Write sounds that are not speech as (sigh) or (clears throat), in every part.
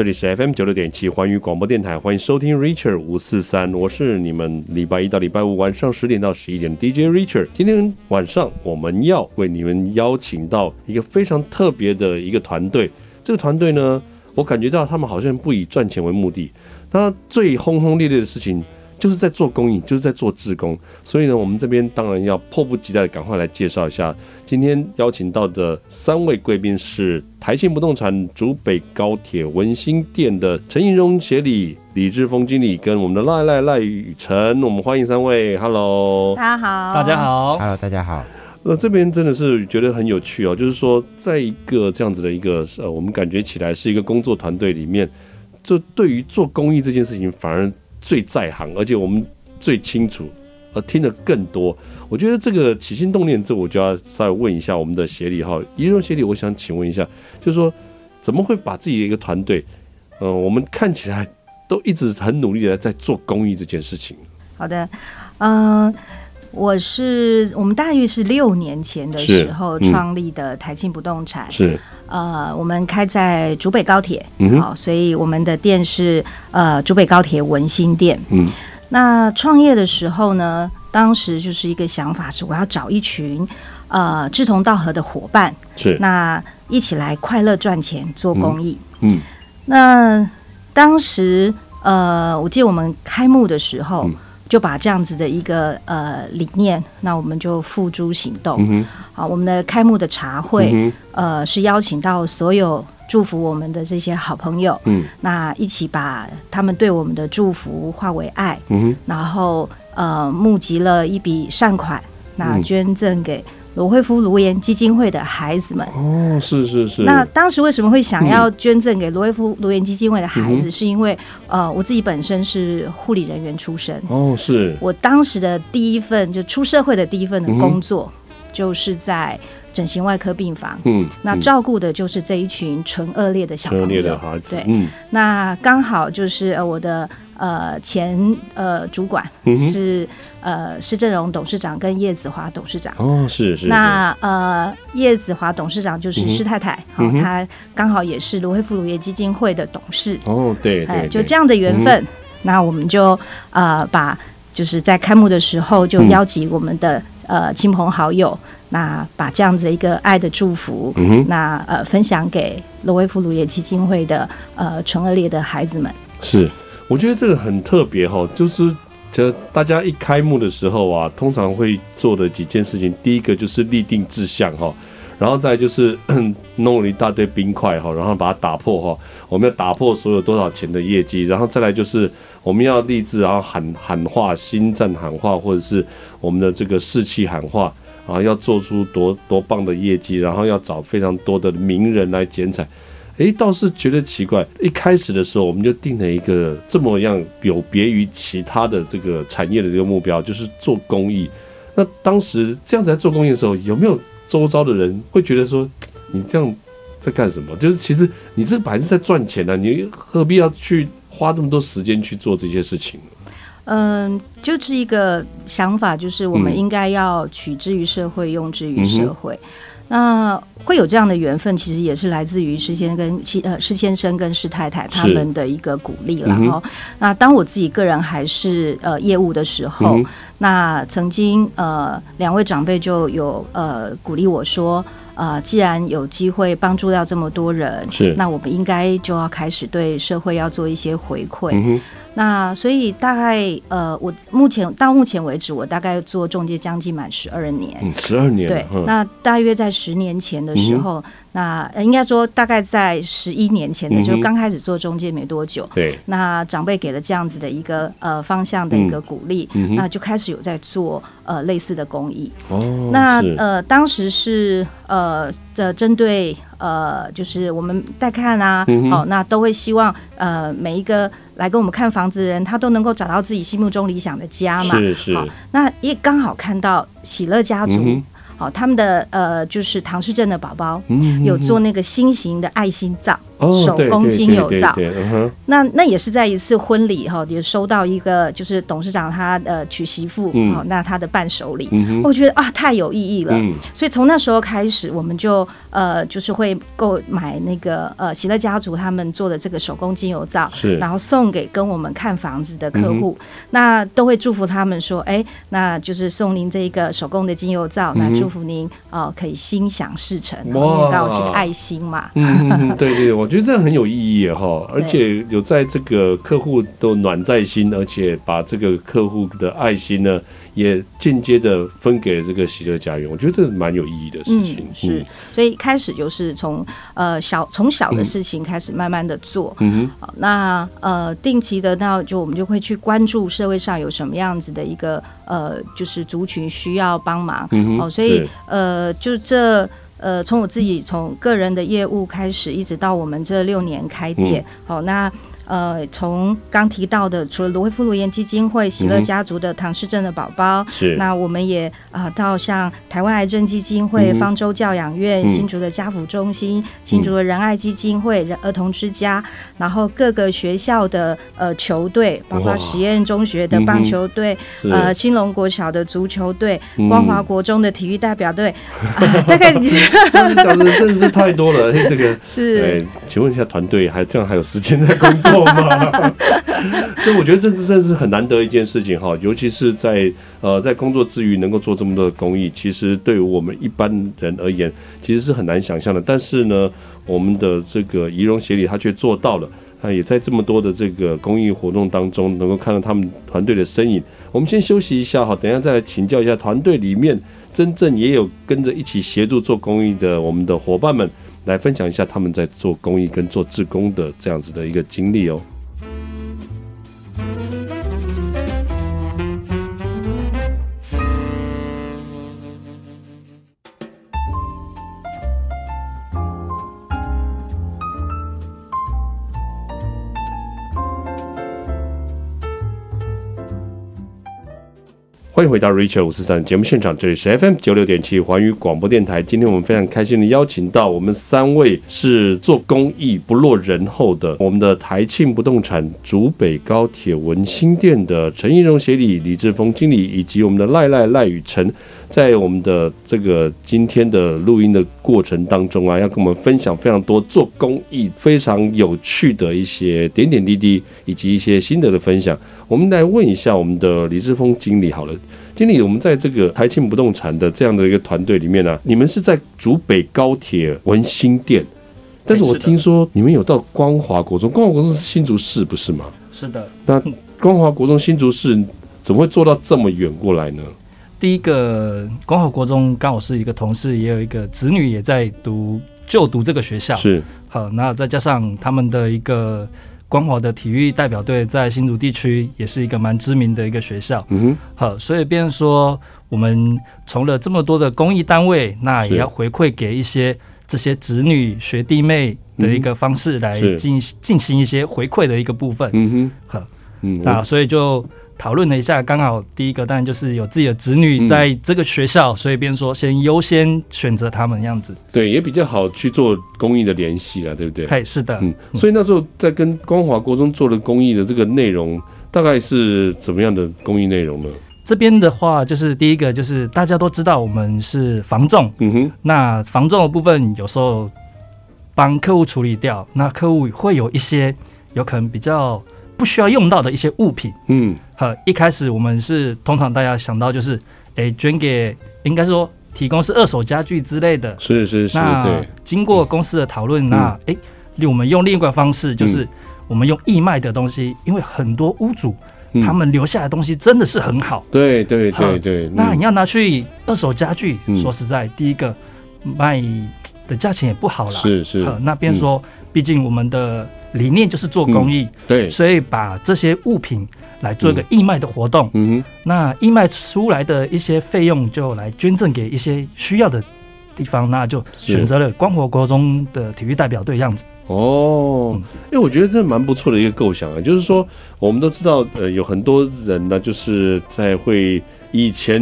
这里是 FM 九六点七环宇广播电台，欢迎收听 Richard 五四三，我是你们礼拜一到礼拜五晚上十点到十一点 DJ Richard。今天晚上我们要为你们邀请到一个非常特别的一个团队，这个团队呢，我感觉到他们好像不以赚钱为目的，那最轰轰烈烈的事情。就是在做公益，就是在做志工，所以呢，我们这边当然要迫不及待的赶快来介绍一下今天邀请到的三位贵宾是台庆不动产竹北高铁文心店的陈盈荣协理、李志峰经理跟我们的赖赖赖雨辰，我们欢迎三位，Hello，大家好，大家好，Hello，大家好。那这边真的是觉得很有趣哦，就是说，在一个这样子的一个呃，我们感觉起来是一个工作团队里面，就对于做公益这件事情，反而。最在行，而且我们最清楚，而听得更多。我觉得这个起心动念，这我就要再问一下我们的协理哈，移动协理，我想请问一下，就是说怎么会把自己的一个团队，呃，我们看起来都一直很努力的在做公益这件事情。好的，嗯、我是我们大约是六年前的时候创立的台庆不动产，是。呃，我们开在竹北高铁，好、嗯哦，所以我们的店是呃竹北高铁文心店。嗯，那创业的时候呢，当时就是一个想法是我要找一群呃志同道合的伙伴，是。那一起来快乐赚钱做公益。嗯，嗯。那当时呃，我记得我们开幕的时候。嗯就把这样子的一个呃理念，那我们就付诸行动。嗯、好，我们的开幕的茶会，嗯、呃，是邀请到所有祝福我们的这些好朋友，嗯，那一起把他们对我们的祝福化为爱，嗯，然后呃募集了一笔善款，那捐赠给。罗惠夫卢颜基金会的孩子们哦，是是是。那当时为什么会想要捐赠给罗惠夫卢颜基金会的孩子？嗯、是因为呃，我自己本身是护理人员出身哦，是我当时的第一份就出社会的第一份的工作，嗯、就是在整形外科病房。嗯，那照顾的就是这一群纯恶劣的小朋友。恶劣的孩子。对，嗯，那刚好就是呃我的。呃，前呃主管是、嗯、呃施正荣董事长跟叶子华董事长。哦，是是。那呃叶子华董事长就是施太太，好、嗯哦，他刚好也是罗慧富乳业基金会的董事。哦，对对，对、呃，就这样的缘分。嗯、那我们就呃把就是在开幕的时候就邀集我们的、嗯、呃亲朋好友，那把这样子的一个爱的祝福，嗯、那呃分享给罗威夫乳业基金会的呃纯恶劣的孩子们，是。我觉得这个很特别哈，就是这大家一开幕的时候啊，通常会做的几件事情，第一个就是立定志向哈，然后再就是 (clears throat) 弄了一大堆冰块哈，然后把它打破哈，我们要打破所有多少钱的业绩，然后再来就是我们要立志，然后喊喊话，心战喊话，或者是我们的这个士气喊话啊，要做出多多棒的业绩，然后要找非常多的名人来剪彩。哎，倒是觉得奇怪。一开始的时候，我们就定了一个这么样有别于其他的这个产业的这个目标，就是做公益。那当时这样子在做公益的时候，有没有周遭的人会觉得说，你这样在干什么？就是其实你这本来是在赚钱的，你何必要去花这么多时间去做这些事情？嗯，就是一个想法，就是我们应该要取之于社会，用之于社会。那会有这样的缘分，其实也是来自于施先跟施呃施先生跟施太太他们的一个鼓励了哈、嗯。那当我自己个人还是呃业务的时候，嗯、那曾经呃两位长辈就有呃鼓励我说，呃既然有机会帮助到这么多人，是那我们应该就要开始对社会要做一些回馈。嗯那所以大概呃，我目前到目前为止，我大概做中介将近满十二年，嗯，十二年，对，那大约在十年前的时候。嗯那应该说，大概在十一年前的时候，刚开始做中介没多久。对。那长辈给了这样子的一个呃方向的一个鼓励，那就开始有在做呃类似的公益。哦。那呃当时是呃这针对呃就是我们带看啊，哦那都会希望呃每一个来跟我们看房子的人，他都能够找到自己心目中理想的家嘛。是是。好，那也刚好看到喜乐家族。好，他们的呃，就是唐氏症的宝宝有做那个新型的爱心脏，手工精油皂。哦、那那也是在一次婚礼哈，也收到一个就是董事长他呃娶媳妇，嗯、那他的伴手礼，嗯、我觉得啊太有意义了。嗯、所以从那时候开始，我们就呃就是会购买那个呃喜乐家族他们做的这个手工精油皂，是。然后送给跟我们看房子的客户，嗯、那都会祝福他们说，哎，那就是送您这一个手工的精油皂，嗯、那祝福您哦可以心想事成，然后遇到是个爱心嘛。嗯，对对，我觉得这样很有意义哈，而且有在这个客户都暖在心，而且把这个客户的爱心呢。也间接的分给了这个喜乐家园，我觉得这是蛮有意义的事情。嗯、是，所以一开始就是从呃小从小的事情开始慢慢的做。嗯哼。好，那呃定期的那就我们就会去关注社会上有什么样子的一个呃就是族群需要帮忙。嗯哼。哦，所以呃就这呃从我自己从个人的业务开始，一直到我们这六年开店。好、嗯，那。呃，从刚提到的，除了罗慧夫卢颜基金会、喜乐家族的唐氏症的宝宝，是、嗯、那我们也啊、呃，到像台湾癌症基金会、嗯、方舟教养院、嗯、新竹的家扶中心、新竹的仁爱基金会、人儿童之家，然后各个学校的呃球队，包括实验中学的棒球队，嗯、呃，兴隆国小的足球队，嗯、光华国中的体育代表队，(laughs) 大概讲的真的是太多了，这个。(laughs) 是。哎，请问一下团队，还这样还有时间在工作？(laughs) 所以我觉得这真的是很难得一件事情哈，尤其是在呃在工作之余能够做这么多的公益，其实对于我们一般人而言，其实是很难想象的。但是呢，我们的这个仪容协理他却做到了，他也在这么多的这个公益活动当中，能够看到他们团队的身影。我们先休息一下哈，等一下再来请教一下团队里面真正也有跟着一起协助做公益的我们的伙伴们。来分享一下他们在做公益跟做志工的这样子的一个经历哦。欢迎回到 Richard 五四三节目现场，这里是 FM 九六点七环宇广播电台。今天我们非常开心的邀请到我们三位是做公益不落人后的我们的台庆不动产竹北高铁文心店的陈仪容协理李志峰经理，以及我们的赖赖赖雨辰。在我们的这个今天的录音的过程当中啊，要跟我们分享非常多做公益非常有趣的一些点点滴滴，以及一些心得的分享。我们来问一下我们的李志峰经理好了，经理，我们在这个台庆不动产的这样的一个团队里面呢、啊，你们是在竹北高铁文心店，但是我听说你们有到光华国中，光华国中是新竹市不是吗？是的。那光华国中新竹市怎么会做到这么远过来呢？第一个光华国中刚好是一个同事，也有一个子女也在读就读这个学校。是好，那再加上他们的一个光华的体育代表队在新竹地区也是一个蛮知名的一个学校。嗯哼，好，所以变成说我们从了这么多的公益单位，那也要回馈给一些这些子女学弟妹的一个方式来进进行一些回馈的一个部分。嗯哼，好，嗯，那所以就。讨论了一下，刚好第一个当然就是有自己的子女在这个学校，嗯、所以便说先优先选择他们样子。对，也比较好去做公益的联系了，对不对？嘿，是的。嗯，所以那时候在跟光华国中做的公益的这个内容，大概是怎么样的公益内容呢？这边的话，就是第一个就是大家都知道我们是防重，嗯哼，那防重的部分有时候帮客户处理掉，那客户会有一些有可能比较。不需要用到的一些物品，嗯，好，一开始我们是通常大家想到就是，哎、欸，捐给，应该说提供是二手家具之类的，是是是，那，经过公司的讨论，嗯、那哎、欸，我们用另一个方式，就是我们用义卖的东西，嗯、因为很多屋主、嗯、他们留下来的东西真的是很好，对对对对，嗯、那你要拿去二手家具，嗯、说实在，第一个卖的价钱也不好了，是是，那边说，毕、嗯、竟我们的。理念就是做公益，嗯、对，所以把这些物品来做一个义卖的活动，嗯哼，那义卖出来的一些费用就来捐赠给一些需要的地方，那就选择了光火国中的体育代表队样子。哦，因为我觉得这蛮不错的一个构想啊，就是说我们都知道，呃，有很多人呢，就是在会以前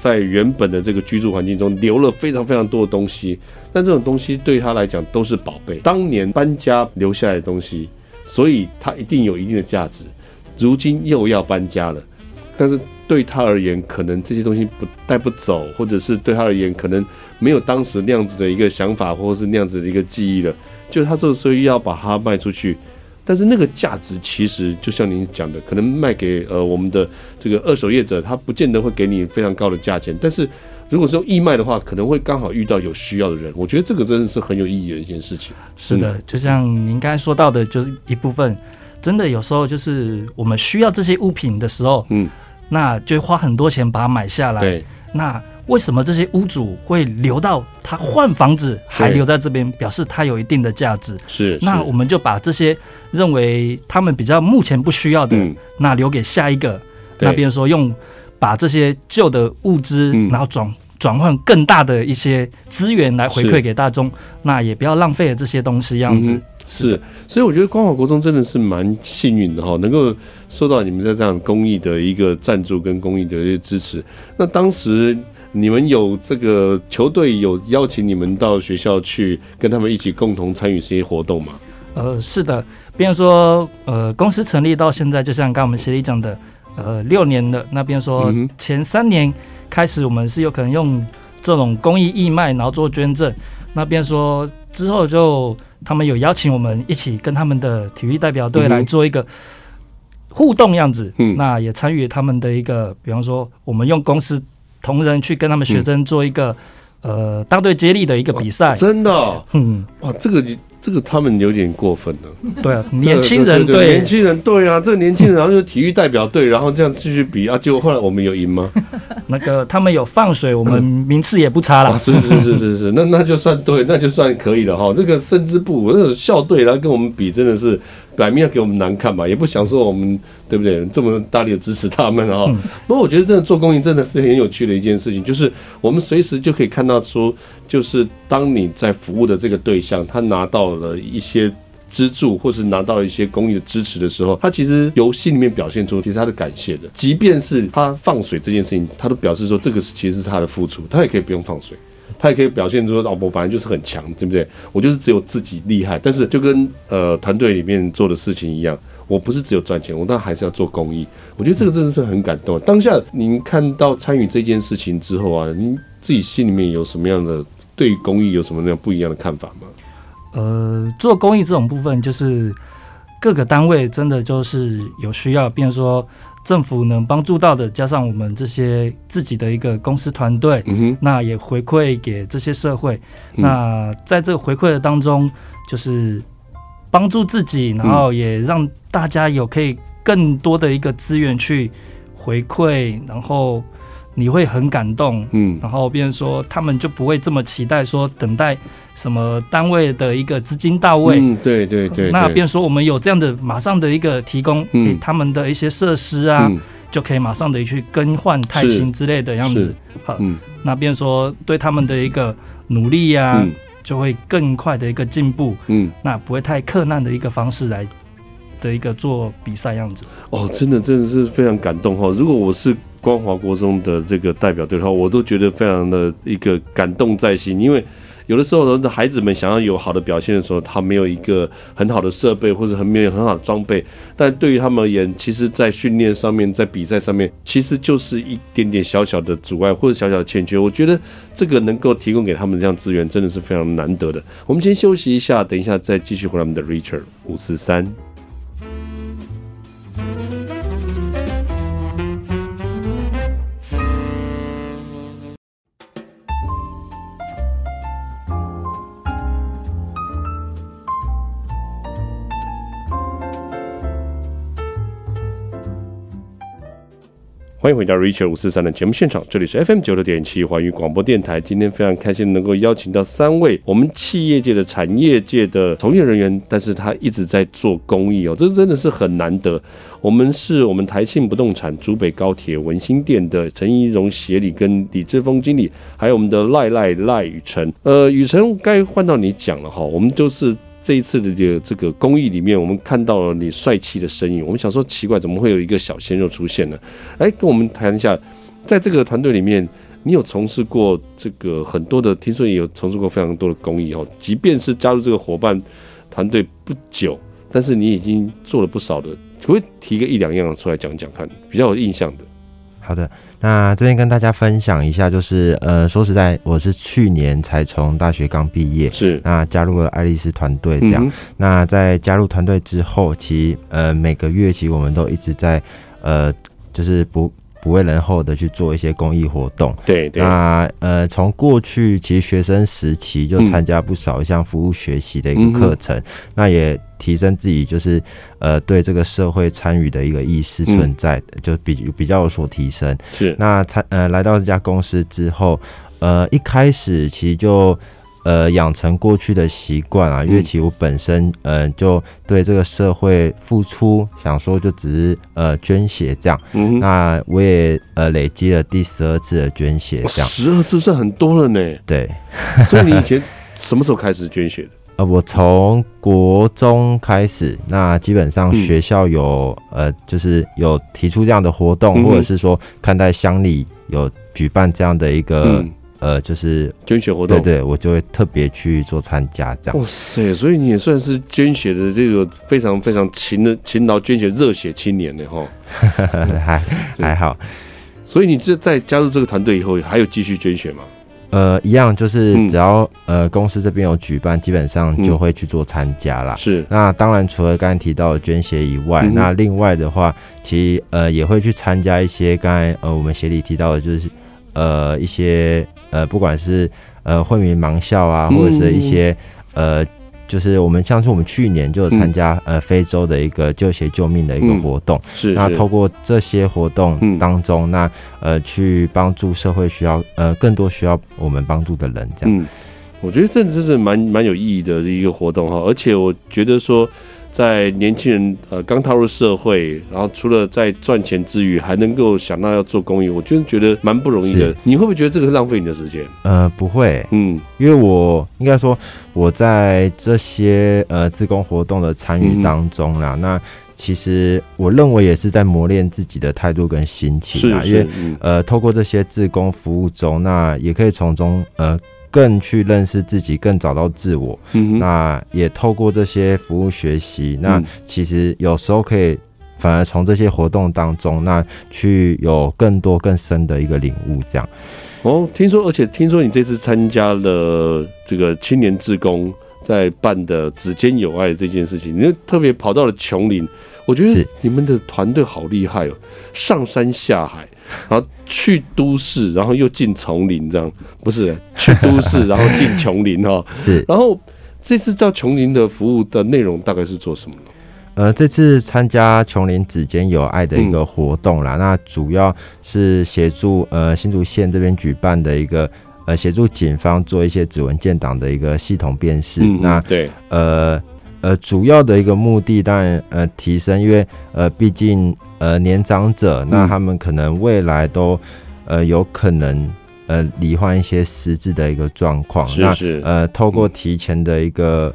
在原本的这个居住环境中留了非常非常多的东西，但这种东西对他来讲都是宝贝，当年搬家留下来的东西，所以它一定有一定的价值。如今又要搬家了，但是对他而言，可能这些东西不带不走，或者是对他而言，可能没有当时那样子的一个想法，或者是那样子的一个记忆了。就他这个时候要把它卖出去。但是那个价值其实就像您讲的，可能卖给呃我们的这个二手业者，他不见得会给你非常高的价钱。但是如果是用义卖的话，可能会刚好遇到有需要的人。我觉得这个真的是很有意义的一件事情。是的，就像您刚才说到的，就是一部分真的有时候就是我们需要这些物品的时候，嗯，那就花很多钱把它买下来。对，那。为什么这些屋主会留到他换房子还留在这边？表示他有一定的价值。是，那我们就把这些认为他们比较目前不需要的，那留给下一个。那比如说用把这些旧的物资，然后转转换更大的一些资源来回馈给大众，那也不要浪费了这些东西。样子是，所以我觉得光华国中真的是蛮幸运的哈，能够受到你们在这样公益的一个赞助跟公益的一些支持。那当时。你们有这个球队有邀请你们到学校去跟他们一起共同参与这些活动吗？呃，是的，比如说，呃，公司成立到现在，就像刚刚我们协理讲的，呃，六年了。那比如说前三年开始，我们是有可能用这种公益义卖，然后做捐赠。那比如说之后就他们有邀请我们一起跟他们的体育代表队来做一个互动样子。嗯，那也参与他们的一个，比方说我们用公司。同仁去跟他们学生做一个、嗯、呃大队接力的一个比赛，真的、哦，嗯，哇，这个这个他们有点过分了。对啊，年轻人对，年轻人对啊，这个年轻人然后就体育代表队，然后这样继续比啊，结果后来我们有赢吗？(laughs) 那个他们有放水，我们名次也不差了。是是是是是，那那就算对，那就算可以了哈。这个生支部那种校队来跟我们比，真的是。摆明要给我们难看嘛，也不想说我们对不对？这么大力的支持他们啊。不过我觉得真的做公益真的是很有趣的一件事情，就是我们随时就可以看到说，就是当你在服务的这个对象，他拿到了一些资助，或是拿到了一些公益的支持的时候，他其实由心里面表现出其实他的感谢的。即便是他放水这件事情，他都表示说这个是其实是他的付出，他也可以不用放水。他也可以表现出哦，我反正就是很强，对不对？我就是只有自己厉害，但是就跟呃团队里面做的事情一样，我不是只有赚钱，我当然还是要做公益。我觉得这个真的是很感动。当下您看到参与这件事情之后啊，您自己心里面有什么样的对公益有什么样不一样的看法吗？呃，做公益这种部分，就是各个单位真的就是有需要，比如说。政府能帮助到的，加上我们这些自己的一个公司团队，嗯，那也回馈给这些社会。嗯、那在这个回馈的当中，就是帮助自己，然后也让大家有可以更多的一个资源去回馈，然后。你会很感动，嗯，然后变成说他们就不会这么期待说等待什么单位的一个资金到位，嗯，对对对，那比如说我们有这样的马上的一个提供给他们的一些设施啊，嗯、就可以马上的去更换钛芯之类的样子，好，嗯，那比如说对他们的一个努力呀、啊，嗯、就会更快的一个进步，嗯，那不会太克难的一个方式来的一个做比赛样子，哦，真的真的是非常感动哈，如果我是。光华国中的这个代表队的话，我都觉得非常的一个感动在心，因为有的时候孩子们想要有好的表现的时候，他没有一个很好的设备或者很没有很好的装备，但对于他们而言，其实在训练上面，在比赛上面，其实就是一点点小小的阻碍或者小小的欠缺。我觉得这个能够提供给他们这样资源，真的是非常难得的。我们先休息一下，等一下再继续回来我们的 Richard 五四三。欢迎回到 Richard 五四三的节目现场，这里是 FM 九六点七环宇广播电台。今天非常开心能够邀请到三位我们企业界的产业界的从业人员，但是他一直在做公益哦，这真的是很难得。我们是我们台庆不动产、竹北高铁、文心店的陈怡蓉协理跟李志峰经理，还有我们的赖赖赖雨辰。呃，雨辰该换到你讲了哈，我们就是。这一次的这个公益里面，我们看到了你帅气的身影。我们想说奇怪，怎么会有一个小鲜肉出现呢？来跟我们谈一下，在这个团队里面，你有从事过这个很多的，听说也有从事过非常多的公益哦。即便是加入这个伙伴团队不久，但是你已经做了不少的，可不可以提个一两样出来讲讲看，比较有印象的？好的，那这边跟大家分享一下，就是呃，说实在，我是去年才从大学刚毕业，是那加入了爱丽丝团队这样。嗯、那在加入团队之后，其实呃每个月其实我们都一直在呃，就是不。不为人后的去做一些公益活动，对对。那呃，从过去其实学生时期就参加不少像服务学习的一个课程，嗯、那也提升自己就是呃对这个社会参与的一个意识存在，嗯、就比比较有所提升。是。那参呃来到这家公司之后，呃一开始其实就。呃，养成过去的习惯啊，因为其实我本身呃就对这个社会付出，想说就只是呃捐血这样。嗯，那我也呃累积了第十二次的捐血，这样。十二次算很多了呢。对，(laughs) 所以你以前什么时候开始捐血的？(laughs) 呃，我从国中开始，那基本上学校有、嗯、呃就是有提出这样的活动，嗯、或者是说看待乡里有举办这样的一个。嗯呃，就是捐血活动，对对，我就会特别去做参加这样。哇塞，所以你也算是捐血的这个非常非常勤的勤劳捐血热血青年呢，哈。(laughs) 还还好。所以你这在加入这个团队以后，还有继续捐血吗？呃，一样，就是只要、嗯、呃公司这边有举办，基本上就会去做参加啦。是。那当然，除了刚才提到的捐血以外，嗯、那另外的话，其实呃也会去参加一些刚才呃我们协理提到的，就是呃一些。呃，不管是呃惠民盲校啊，或者是一些、嗯、呃，就是我们像是我们去年就有参加、嗯、呃非洲的一个救血救命的一个活动，嗯、是，是。那透过这些活动当中，嗯、那呃去帮助社会需要呃更多需要我们帮助的人，这样。嗯，我觉得这真是蛮蛮有意义的一个活动哈，而且我觉得说。在年轻人呃刚踏入社会，然后除了在赚钱之余，还能够想到要做公益，我就是觉得蛮不容易的。你会不会觉得这个是浪费你的时间？呃，不会，嗯，因为我应该说我在这些呃自工活动的参与当中啦，嗯、那其实我认为也是在磨练自己的态度跟心情啊，是是因为、嗯、呃透过这些自工服务中，那也可以从中呃。更去认识自己，更找到自我。嗯哼，那也透过这些服务学习，那其实有时候可以反而从这些活动当中，那去有更多更深的一个领悟。这样哦，听说，而且听说你这次参加了这个青年志工在办的“指尖有爱”这件事情，你就特别跑到了琼林。我觉得你们的团队好厉害哦，上山下海。然后去都市，然后又进丛林，这样不是去都市，(laughs) 然后进琼林哈。是。然后这次到琼林的服务的内容大概是做什么呢？呃，这次参加琼林指尖有爱的一个活动啦，嗯、那主要是协助呃新竹县这边举办的一个呃协助警方做一些指纹建档的一个系统辨识。嗯、那对呃。呃，主要的一个目的当然呃提升，因为呃毕竟呃年长者，那他们可能未来都呃有可能呃罹患一些失智的一个状况，是是那呃透过提前的一个、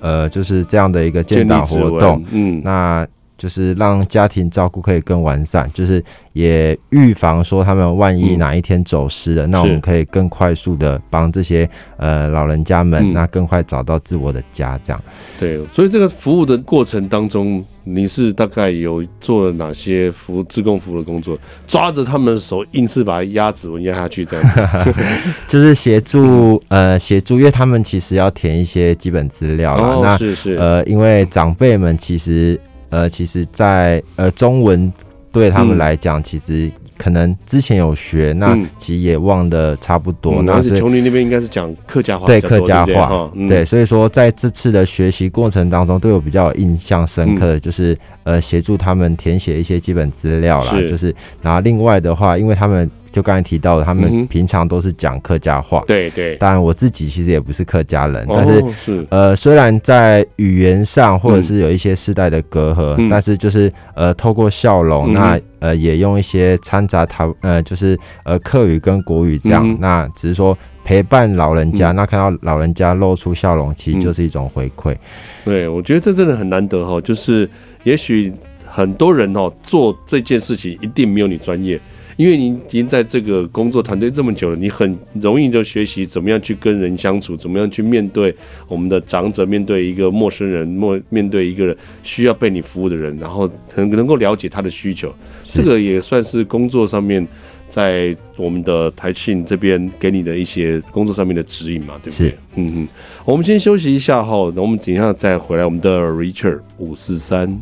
嗯、呃就是这样的一个建档活动，嗯，那。就是让家庭照顾可以更完善，就是也预防说他们万一哪一天走失了，嗯、那我们可以更快速的帮这些呃老人家们，嗯、那更快找到自我的家，这样。对，所以这个服务的过程当中，你是大概有做了哪些服务、自贡服务的工作？抓着他们的手，硬是把鸭指纹压下去，这样。(laughs) (laughs) 就是协助呃协助，因为他们其实要填一些基本资料啦。哦、那是是呃，因为长辈们其实。呃，其实在，在呃中文对他们来讲，嗯、其实可能之前有学，那其实也忘得差不多。嗯、那是琼林那边应该是讲客家话，对客家话，对，对，所以说在这次的学习过程当中，对我比较印象深刻的，就是、嗯、呃协助他们填写一些基本资料啦，是就是然后另外的话，因为他们。就刚才提到的，他们平常都是讲客家话。嗯、对对。当然，我自己其实也不是客家人，哦、但是，是呃，虽然在语言上或者是有一些世代的隔阂，嗯、但是就是呃，透过笑容，嗯、那呃，也用一些掺杂台呃，就是呃，客语跟国语这样，嗯、那只是说陪伴老人家，嗯、那看到老人家露出笑容，其实就是一种回馈、嗯。对，我觉得这真的很难得哈，就是也许很多人哦做这件事情一定没有你专业。因为你已经在这个工作团队这么久了，你很容易就学习怎么样去跟人相处，怎么样去面对我们的长者，面对一个陌生人，面面对一个需要被你服务的人，然后能能够了解他的需求，这个也算是工作上面。在我们的台庆这边给你的一些工作上面的指引嘛，对不对？嗯嗯。我们先休息一下哈，那我们等一下再回来。我们的 Richard 五四三。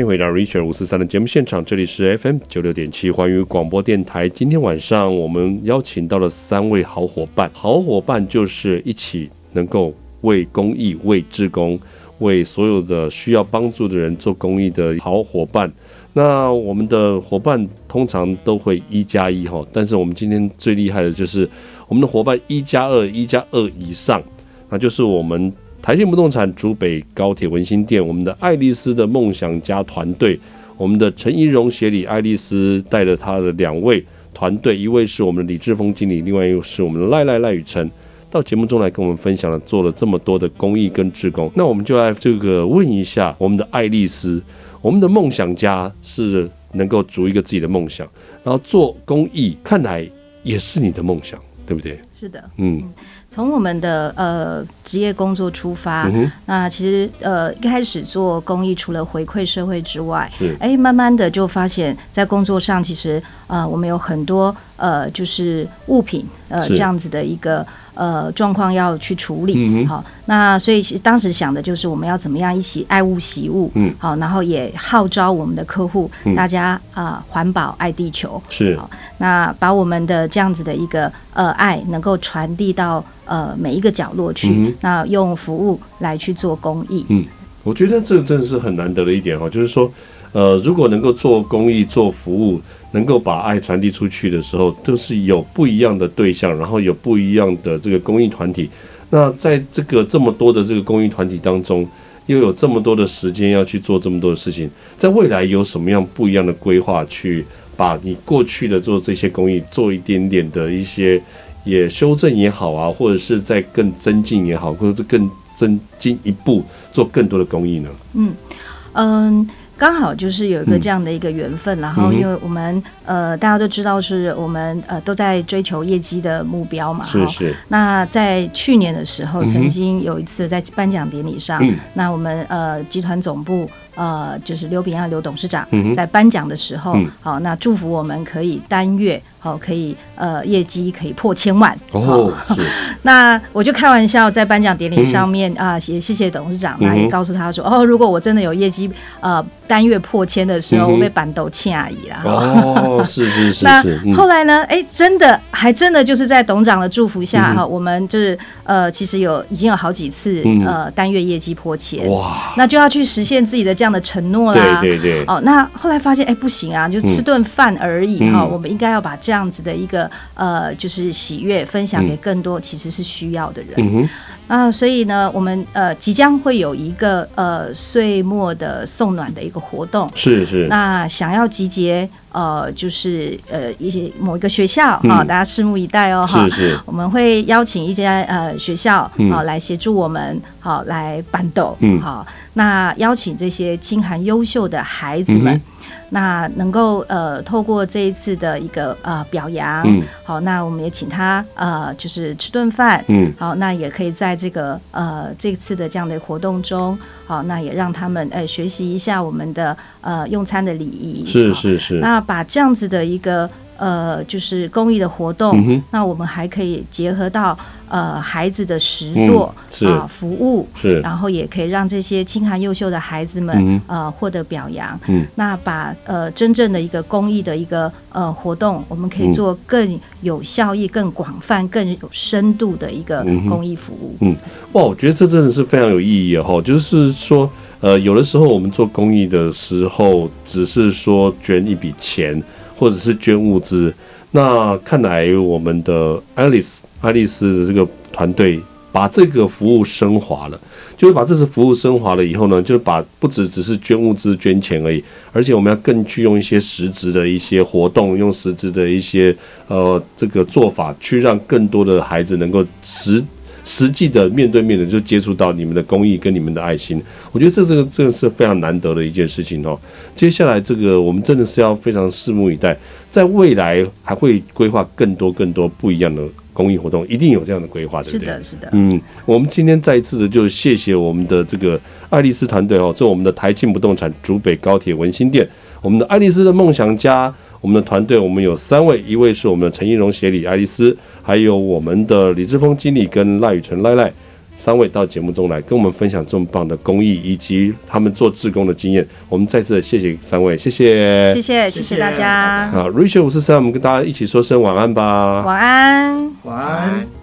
欢迎回到 Richard 五四三的节目现场，这里是 FM 九六点七环宇广播电台。今天晚上我们邀请到了三位好伙伴，好伙伴就是一起能够为公益、为志工、为所有的需要帮助的人做公益的好伙伴。那我们的伙伴通常都会一加一哈，但是我们今天最厉害的就是我们的伙伴一加二、一加二以上，那就是我们。台庆不动产竹北高铁文心店，我们的爱丽丝的梦想家团队，我们的陈怡蓉协理爱丽丝带着他的两位团队，一位是我们的李志峰经理，另外一位是我们的赖赖赖雨辰，到节目中来跟我们分享了做了这么多的公益跟志工。那我们就来这个问一下我们的爱丽丝，我们的梦想家是能够逐一个自己的梦想，然后做公益，看来也是你的梦想，对不对？是的，嗯。从我们的呃职业工作出发，嗯、那其实呃一开始做公益，除了回馈社会之外，哎，慢慢的就发现，在工作上其实呃我们有很多呃就是物品呃这样子的一个。呃，状况要去处理，嗯、好，那所以当时想的就是我们要怎么样一起爱物惜物，嗯，好，然后也号召我们的客户，嗯、大家啊环、呃、保爱地球，是，好，那把我们的这样子的一个呃爱能够传递到呃每一个角落去，嗯、那用服务来去做公益，嗯，我觉得这真的是很难得的一点哈，就是说，呃，如果能够做公益做服务。能够把爱传递出去的时候，都是有不一样的对象，然后有不一样的这个公益团体。那在这个这么多的这个公益团体当中，又有这么多的时间要去做这么多的事情，在未来有什么样不一样的规划，去把你过去的做这些公益做一点点的一些也修正也好啊，或者是在更增进也好，或者是更增进一步做更多的公益呢？嗯嗯。刚好就是有一个这样的一个缘分，嗯、然后因为我们呃大家都知道是我们呃都在追求业绩的目标嘛，是是。那在去年的时候，曾经有一次在颁奖典礼上，嗯、那我们呃集团总部。呃，就是刘炳亚刘董事长在颁奖的时候，好、嗯。哦，那祝福我们可以单月好、哦、可以呃业绩可以破千万。哦。是，(laughs) 那我就开玩笑在颁奖典礼上面、嗯、啊，也谢谢董事长，那也告诉他说，哦，如果我真的有业绩呃单月破千的时候，嗯、我被板豆欠而已啦。哦，(laughs) 是是是，是。那后来呢？哎，真的还真的就是在董事长的祝福下哈、嗯，我们就是呃其实有已经有好几次呃单月业绩破千。哇，那就要去实现自己的这样。的承诺啦，对对对，哦，那后来发现，哎，不行啊，就吃顿饭而已哈、嗯哦，我们应该要把这样子的一个呃，就是喜悦分享给更多其实是需要的人。嗯啊，所以呢，我们呃即将会有一个呃岁末的送暖的一个活动，是是。那想要集结呃，就是呃一些某一个学校啊、嗯哦，大家拭目以待哦哈。是是。我们会邀请一家呃学校啊、嗯哦、来协助我们，好、哦、来办斗，嗯好、哦。那邀请这些清寒优秀的孩子们。嗯那能够呃透过这一次的一个呃表扬，嗯，好，那我们也请他呃就是吃顿饭，嗯，好，那也可以在这个呃这次的这样的活动中，好，那也让他们呃学习一下我们的呃用餐的礼仪，是是是，那把这样子的一个呃就是公益的活动，嗯，那我们还可以结合到。呃，孩子的实作、嗯、啊，服务是，然后也可以让这些清寒优秀的孩子们、嗯、呃获得表扬。嗯，那把呃真正的一个公益的一个呃活动，我们可以做更有效益、更广泛、更有深度的一个公益服务。嗯，哇，我觉得这真的是非常有意义哈。就是说，呃，有的时候我们做公益的时候，只是说捐一笔钱，或者是捐物资。那看来我们的爱丽丝。爱丽丝的这个团队把这个服务升华了，就是把这次服务升华了以后呢，就是把不只只是捐物资、捐钱而已，而且我们要更去用一些实质的一些活动，用实质的一些呃这个做法，去让更多的孩子能够实实际的面对面的就接触到你们的公益跟你们的爱心。我觉得这这个这个是非常难得的一件事情哦。接下来这个我们真的是要非常拭目以待，在未来还会规划更多更多不一样的。公益活动一定有这样的规划，对不对？是的，是的。嗯，我们今天再一次的就谢谢我们的这个爱丽丝团队哦，这我们的台庆不动产竹北高铁文心店，我们的爱丽丝的梦想家，我们的团队我们有三位，一位是我们的陈一荣协理爱丽丝，还有我们的李志峰经理跟赖宇辰赖赖。三位到节目中来跟我们分享这么棒的公益以及他们做志工的经验，我们再次谢谢三位，谢谢，谢谢，谢谢大家。好，Rachel 五四三，我们跟大家一起说声晚安吧。晚安，晚安。